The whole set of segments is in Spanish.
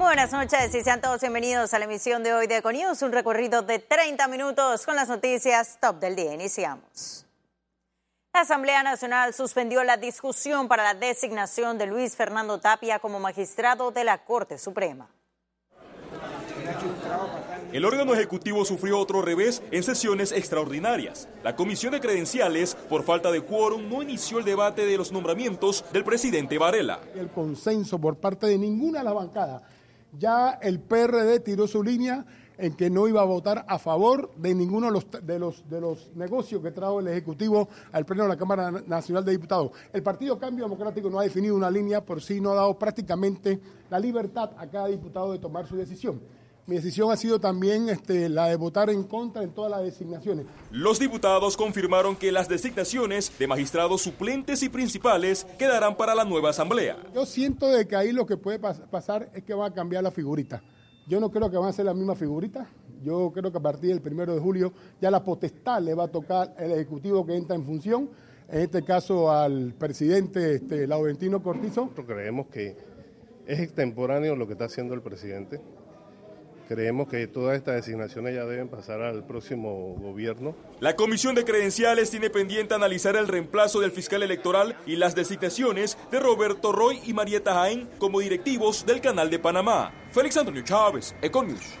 Buenas noches y sean todos bienvenidos a la emisión de hoy de Econius, un recorrido de 30 minutos con las noticias top del día. Iniciamos. La Asamblea Nacional suspendió la discusión para la designación de Luis Fernando Tapia como magistrado de la Corte Suprema. El órgano ejecutivo sufrió otro revés en sesiones extraordinarias. La comisión de credenciales, por falta de quórum, no inició el debate de los nombramientos del presidente Varela. El consenso por parte de ninguna de las bancadas. Ya el PRD tiró su línea en que no iba a votar a favor de ninguno de los, de los, de los negocios que trajo el Ejecutivo al Pleno de la Cámara Nacional de Diputados. El Partido Cambio Democrático no ha definido una línea, por sí no ha dado prácticamente la libertad a cada diputado de tomar su decisión. Mi decisión ha sido también este, la de votar en contra en todas las designaciones. Los diputados confirmaron que las designaciones de magistrados suplentes y principales quedarán para la nueva asamblea. Yo siento de que ahí lo que puede pasar es que va a cambiar la figurita. Yo no creo que van a ser la misma figurita. Yo creo que a partir del primero de julio ya la potestad le va a tocar el ejecutivo que entra en función. En este caso al presidente este, Laurentino Cortizo. Creemos que es extemporáneo lo que está haciendo el presidente Creemos que todas estas designaciones ya deben pasar al próximo gobierno. La Comisión de Credenciales tiene pendiente analizar el reemplazo del fiscal electoral y las designaciones de Roberto Roy y Marieta Jaén como directivos del Canal de Panamá. Félix Antonio Chávez, Econius.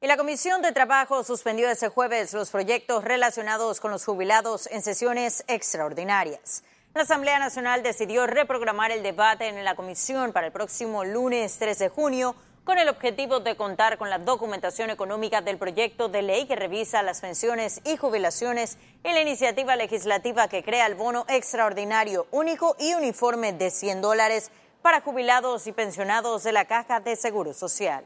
Y la Comisión de Trabajo suspendió ese jueves los proyectos relacionados con los jubilados en sesiones extraordinarias. La Asamblea Nacional decidió reprogramar el debate en la comisión para el próximo lunes 13 de junio con el objetivo de contar con la documentación económica del proyecto de ley que revisa las pensiones y jubilaciones y la iniciativa legislativa que crea el bono extraordinario único y uniforme de 100 dólares para jubilados y pensionados de la Caja de Seguro Social.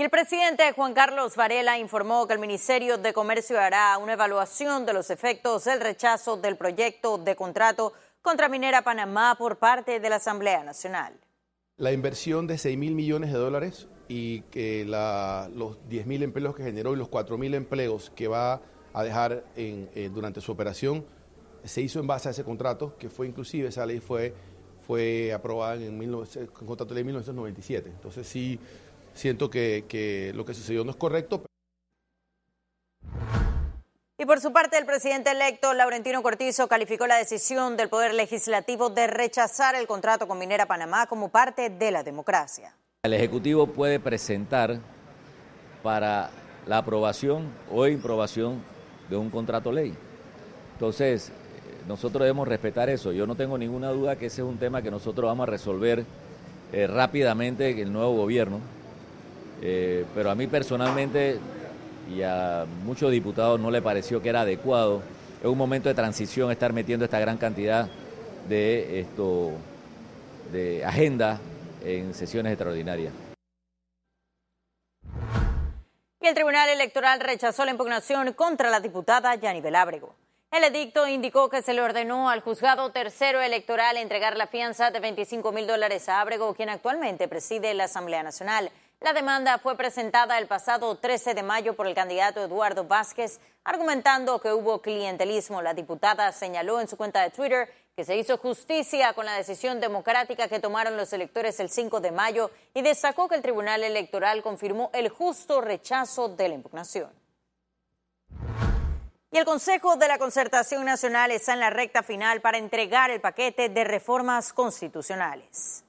Y el presidente Juan Carlos Varela informó que el Ministerio de Comercio hará una evaluación de los efectos del rechazo del proyecto de contrato contra Minera Panamá por parte de la Asamblea Nacional. La inversión de 6 mil millones de dólares y que los 10 mil empleos que generó y los 4 mil empleos que va a dejar eh, durante su operación se hizo en base a ese contrato, que fue inclusive, esa ley fue, fue aprobada en el contrato de ley 1997. Entonces sí siento que, lo que sucedió no es correcto. Y por su parte, el presidente electo, Laurentino Cortizo, calificó la decisión del Poder Legislativo de rechazar el contrato con Minera Panamá como parte de la democracia. El Ejecutivo puede presentar para la aprobación o improbación de un contrato ley. Entonces, nosotros debemos respetar eso. Yo no tengo ninguna duda que ese es un tema que nosotros vamos a resolver eh, rápidamente en el nuevo gobierno eh, pero a mí personalmente y a muchos diputados no le pareció que era adecuado en un momento de transición estar metiendo esta gran cantidad de esto de agenda en sesiones extraordinarias. Y el Tribunal Electoral rechazó la impugnación contra la diputada Yanibel Ábrego. El edicto indicó que se le ordenó al juzgado tercero electoral entregar la fianza de 25 mil dólares a Ábrego, quien actualmente preside la Asamblea Nacional. La demanda fue presentada el pasado 13 de mayo por el candidato Eduardo Vázquez, argumentando que hubo clientelismo. La diputada señaló en su cuenta de Twitter que se hizo justicia con la decisión democrática que tomaron los electores el 5 de mayo y destacó que el Tribunal Electoral confirmó el justo rechazo de la impugnación. Y el Consejo de la Concertación Nacional está en la recta final para entregar el paquete de reformas constitucionales.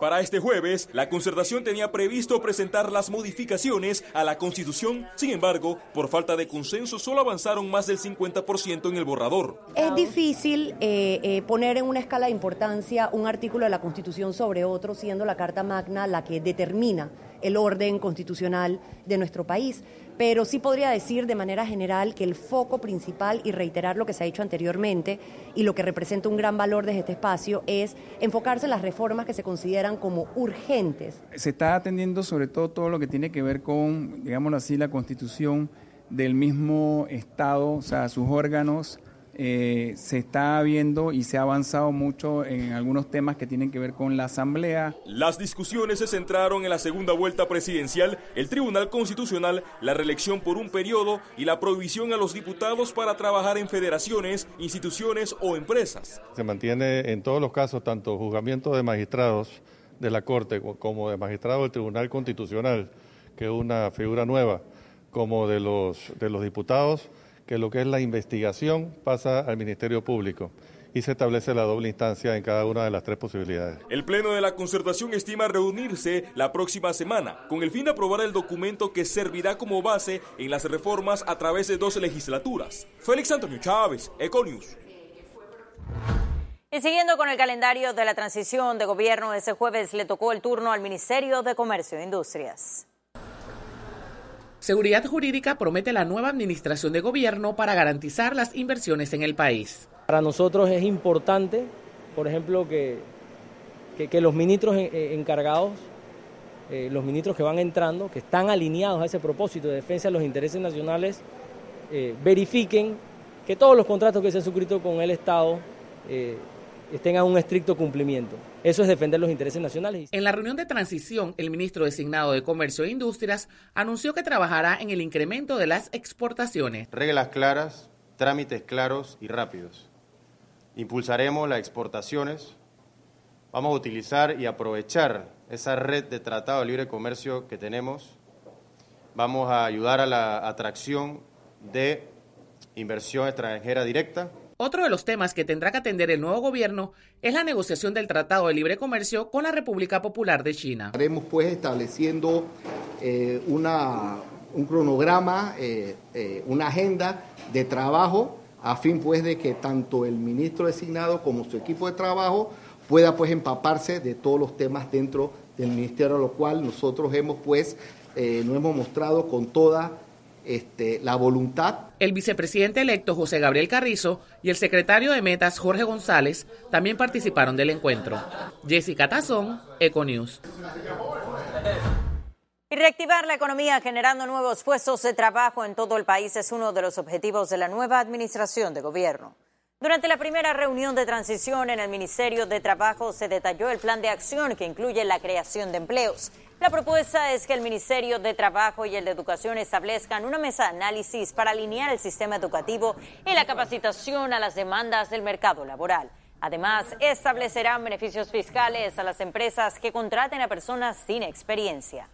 Para este jueves, la concertación tenía previsto presentar las modificaciones a la Constitución. Sin embargo, por falta de consenso, solo avanzaron más del 50% en el borrador. Es difícil eh, eh, poner en una escala de importancia un artículo de la Constitución sobre otro, siendo la Carta Magna la que determina el orden constitucional de nuestro país pero sí podría decir de manera general que el foco principal, y reiterar lo que se ha dicho anteriormente, y lo que representa un gran valor desde este espacio, es enfocarse en las reformas que se consideran como urgentes. Se está atendiendo sobre todo todo lo que tiene que ver con, digámoslo así, la constitución del mismo Estado, o sea, sus órganos, eh, se está viendo y se ha avanzado mucho en algunos temas que tienen que ver con la Asamblea. Las discusiones se centraron en la segunda vuelta presidencial, el Tribunal Constitucional, la reelección por un periodo y la prohibición a los diputados para trabajar en federaciones, instituciones o empresas. Se mantiene en todos los casos tanto juzgamiento de magistrados de la Corte como de magistrados del Tribunal Constitucional, que es una figura nueva, como de los, de los diputados que lo que es la investigación pasa al Ministerio Público y se establece la doble instancia en cada una de las tres posibilidades. El Pleno de la Concertación estima reunirse la próxima semana con el fin de aprobar el documento que servirá como base en las reformas a través de dos legislaturas. Félix Antonio Chávez, Econius. Y siguiendo con el calendario de la transición de gobierno, ese jueves le tocó el turno al Ministerio de Comercio e Industrias. Seguridad Jurídica promete la nueva administración de gobierno para garantizar las inversiones en el país. Para nosotros es importante, por ejemplo, que, que, los ministros encargados, eh, los ministros que van entrando, que están alineados a ese propósito de defensa de los intereses nacionales, eh, verifiquen que todos los contratos que se han suscrito con el Estado eh, tengan un estricto cumplimiento. Eso es defender los intereses nacionales. En la reunión de transición, el ministro designado de Comercio e Industrias anunció que trabajará en el incremento de las exportaciones. Reglas claras, trámites claros y rápidos. Impulsaremos las exportaciones. Vamos a utilizar y aprovechar esa red de tratado de libre comercio que tenemos. Vamos a ayudar a la atracción de inversión extranjera directa otro de los temas que tendrá que atender el nuevo gobierno es la negociación del Tratado de Libre Comercio con la República Popular de China. Estaremos pues estableciendo eh, un cronograma, eh, eh, una agenda de trabajo a fin pues de que tanto el ministro designado como su equipo de trabajo pueda pues empaparse de todos los temas dentro del ministerio, a lo cual nosotros hemos pues, nos hemos mostrado con toda este, la voluntad. El vicepresidente electo José Gabriel Carrizo y el secretario de Metas Jorge González también participaron del encuentro. Jessica Tazón, Econews. Y reactivar la economía generando nuevos puestos de trabajo en todo el país es uno de los objetivos de la nueva administración de gobierno. Durante la primera reunión de transición en el Ministerio de Trabajo se detalló el plan de acción que incluye la creación de empleos. La propuesta es que el Ministerio de Trabajo y el de Educación establezcan una mesa de análisis para alinear el sistema educativo y la capacitación a las demandas del mercado laboral. Además, establecerán beneficios fiscales a las empresas que contraten a personas sin experiencia.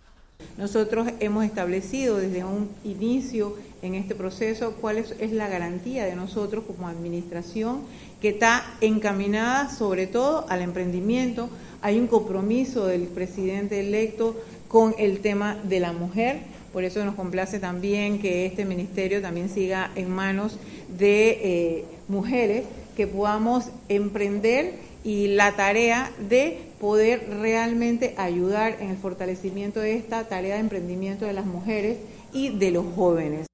Nosotros hemos establecido desde un inicio en este proceso cuál es, la garantía de nosotros como administración que está encaminada sobre todo al emprendimiento. Hay un compromiso del presidente electo con el tema de la mujer. Por eso nos complace también que este ministerio también siga en manos de eh, mujeres que podamos emprender y la tarea de poder realmente ayudar en el fortalecimiento de esta tarea de emprendimiento de las mujeres y de los jóvenes.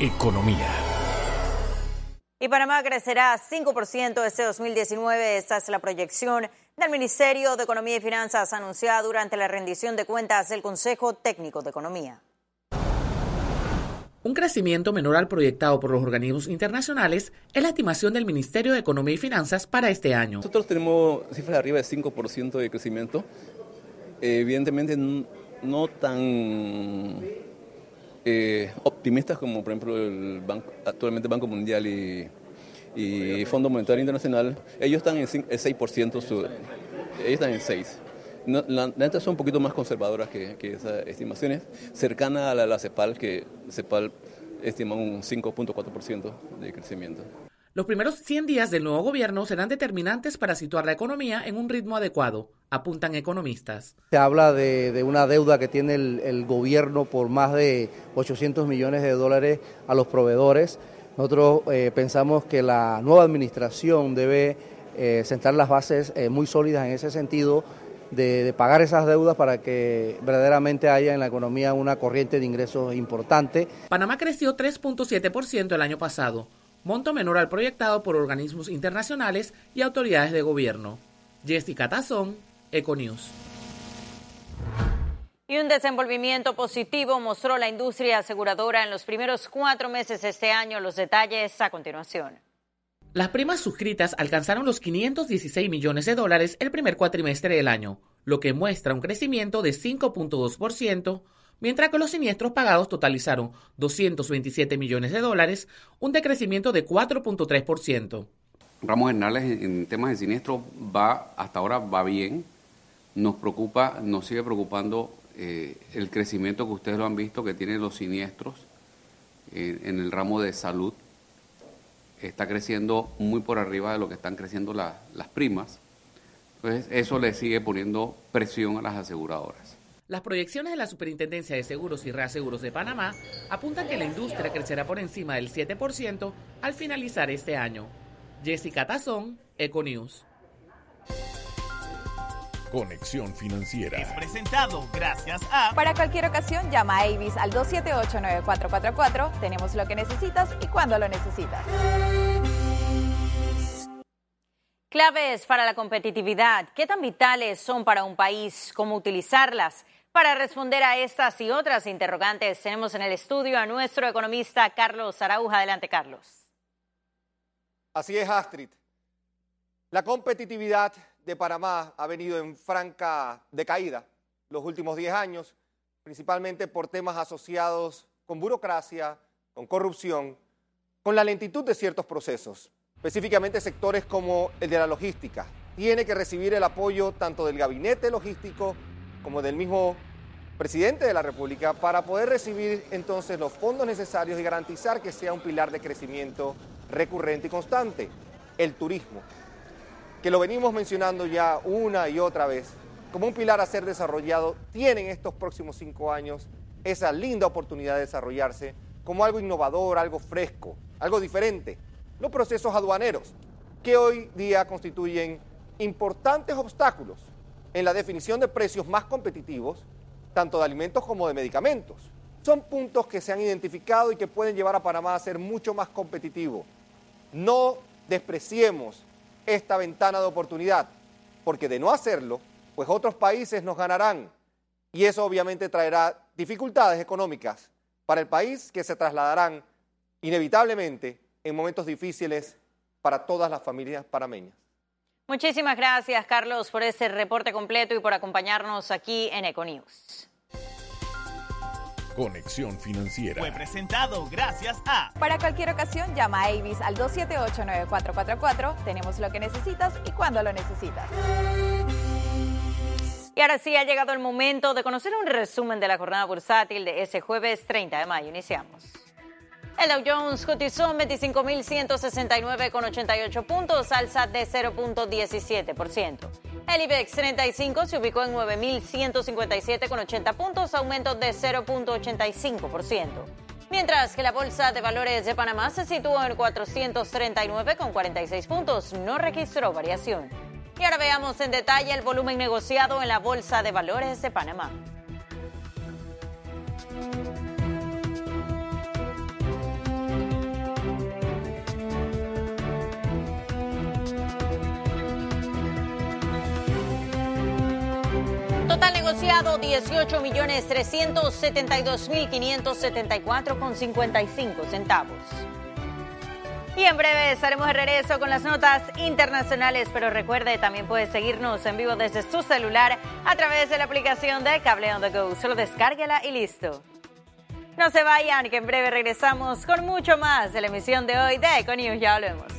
Economía. Y Panamá crecerá 5% este 2019. Esta es la proyección del Ministerio de Economía y Finanzas anunciada durante la rendición de cuentas del Consejo Técnico de Economía. Un crecimiento menor al proyectado por los organismos internacionales es la estimación del Ministerio de Economía y Finanzas para este año. Nosotros tenemos cifras de arriba de 5% de crecimiento. evidentemente no tan eh, optimistas como por ejemplo el banco, actualmente Banco Mundial y, y Fondo Monetario Internacional. Ellos están en 6%, ellos están en 6%. No, las netas son un poquito más conservadoras que, esas estimaciones, cercana a la, la CEPAL, que CEPAL estima un 5.4% de crecimiento. Los primeros 100 días del nuevo gobierno serán determinantes para situar la economía en un ritmo adecuado, apuntan economistas. Se habla de, una deuda que tiene el, gobierno por más de 800 millones de dólares a los proveedores. Nosotros eh, pensamos que la nueva administración debe eh, sentar las bases eh, muy sólidas en ese sentido de, pagar esas deudas para que verdaderamente haya en la economía una corriente de ingresos importante. Panamá creció 3.7% el año pasado, monto menor al proyectado por organismos internacionales y autoridades de gobierno. Jessica Tazón, Econews. Y un desenvolvimiento positivo mostró la industria aseguradora en los primeros cuatro meses de este año. Los detalles a continuación. Las primas suscritas alcanzaron los 516 millones de dólares el primer cuatrimestre del año, lo que muestra un crecimiento de 5.2%, mientras que los siniestros pagados totalizaron 227 millones de dólares, un decrecimiento de 4.3%. Ramos Hernales en temas de siniestro va hasta ahora va bien. Nos preocupa, nos sigue preocupando eh, el crecimiento que ustedes lo han visto que tienen los siniestros eh, en el ramo de salud. Está creciendo muy por arriba de lo que están creciendo las primas. Entonces, eso le sigue poniendo presión a las aseguradoras. Las proyecciones de la Superintendencia de Seguros y Reaseguros de Panamá apuntan que la industria crecerá por encima del 7% al finalizar este año. Jessica Tazón, Econews. Conexión Financiera. Es presentado gracias a... Para cualquier ocasión, llama a Avis al 278-9444. Tenemos lo que necesitas y cuando lo necesitas. Claves para la competitividad. ¿Qué tan vitales son para un país? ¿Cómo utilizarlas? Para responder a estas y otras interrogantes, tenemos en el estudio a nuestro economista Carlos Arauja. Adelante, Carlos. Así es, Astrid. La competitividad de Panamá ha venido en franca decaída los últimos 10 años, principalmente por temas asociados con burocracia, con corrupción, con la lentitud de ciertos procesos, específicamente sectores como el de la logística. Tiene que recibir el apoyo tanto del gabinete logístico como del mismo presidente de la República para poder recibir entonces los fondos necesarios y garantizar que sea un pilar de crecimiento recurrente y constante, el turismo que lo venimos mencionando ya una y otra vez, como un pilar a ser desarrollado, tienen estos próximos cinco años esa linda oportunidad de desarrollarse como algo innovador, algo fresco, algo diferente. Los procesos aduaneros, que hoy día constituyen importantes obstáculos en la definición de precios más competitivos, tanto de alimentos como de medicamentos. Son puntos que se han identificado y que pueden llevar a Panamá a ser mucho más competitivo. No despreciemos esta ventana de oportunidad, porque de no hacerlo, pues otros países nos ganarán y eso obviamente traerá dificultades económicas para el país que se trasladarán inevitablemente en momentos difíciles para todas las familias panameñas. Muchísimas gracias, Carlos, por ese reporte completo y por acompañarnos aquí en Econews. Conexión Financiera. Fue presentado gracias a... Para cualquier ocasión, llama a Avis al 278-9444. Tenemos lo que necesitas y cuando lo necesitas. Y ahora sí ha llegado el momento de conocer un resumen de la jornada bursátil de ese jueves 30 de mayo. Iniciamos. El Dow Jones cotizó en 25.169,88 puntos, alza de 0.17%. El IBEX 35 se ubicó en 9.157,80 puntos, aumento de 0.85%. Mientras que la Bolsa de Valores de Panamá se situó en 439,46 puntos, no registró variación. Y ahora veamos en detalle el volumen negociado en la Bolsa de Valores de Panamá. Negociado 18 millones 372 mil 574 con 55 centavos. Y en breve estaremos de regreso con las notas internacionales, pero recuerde, también puede seguirnos en vivo desde su celular a través de la aplicación de Cable on the Go. Solo descárguela y listo. No se vayan, que en breve regresamos con mucho más de la emisión de hoy de Econews. Ya volvemos.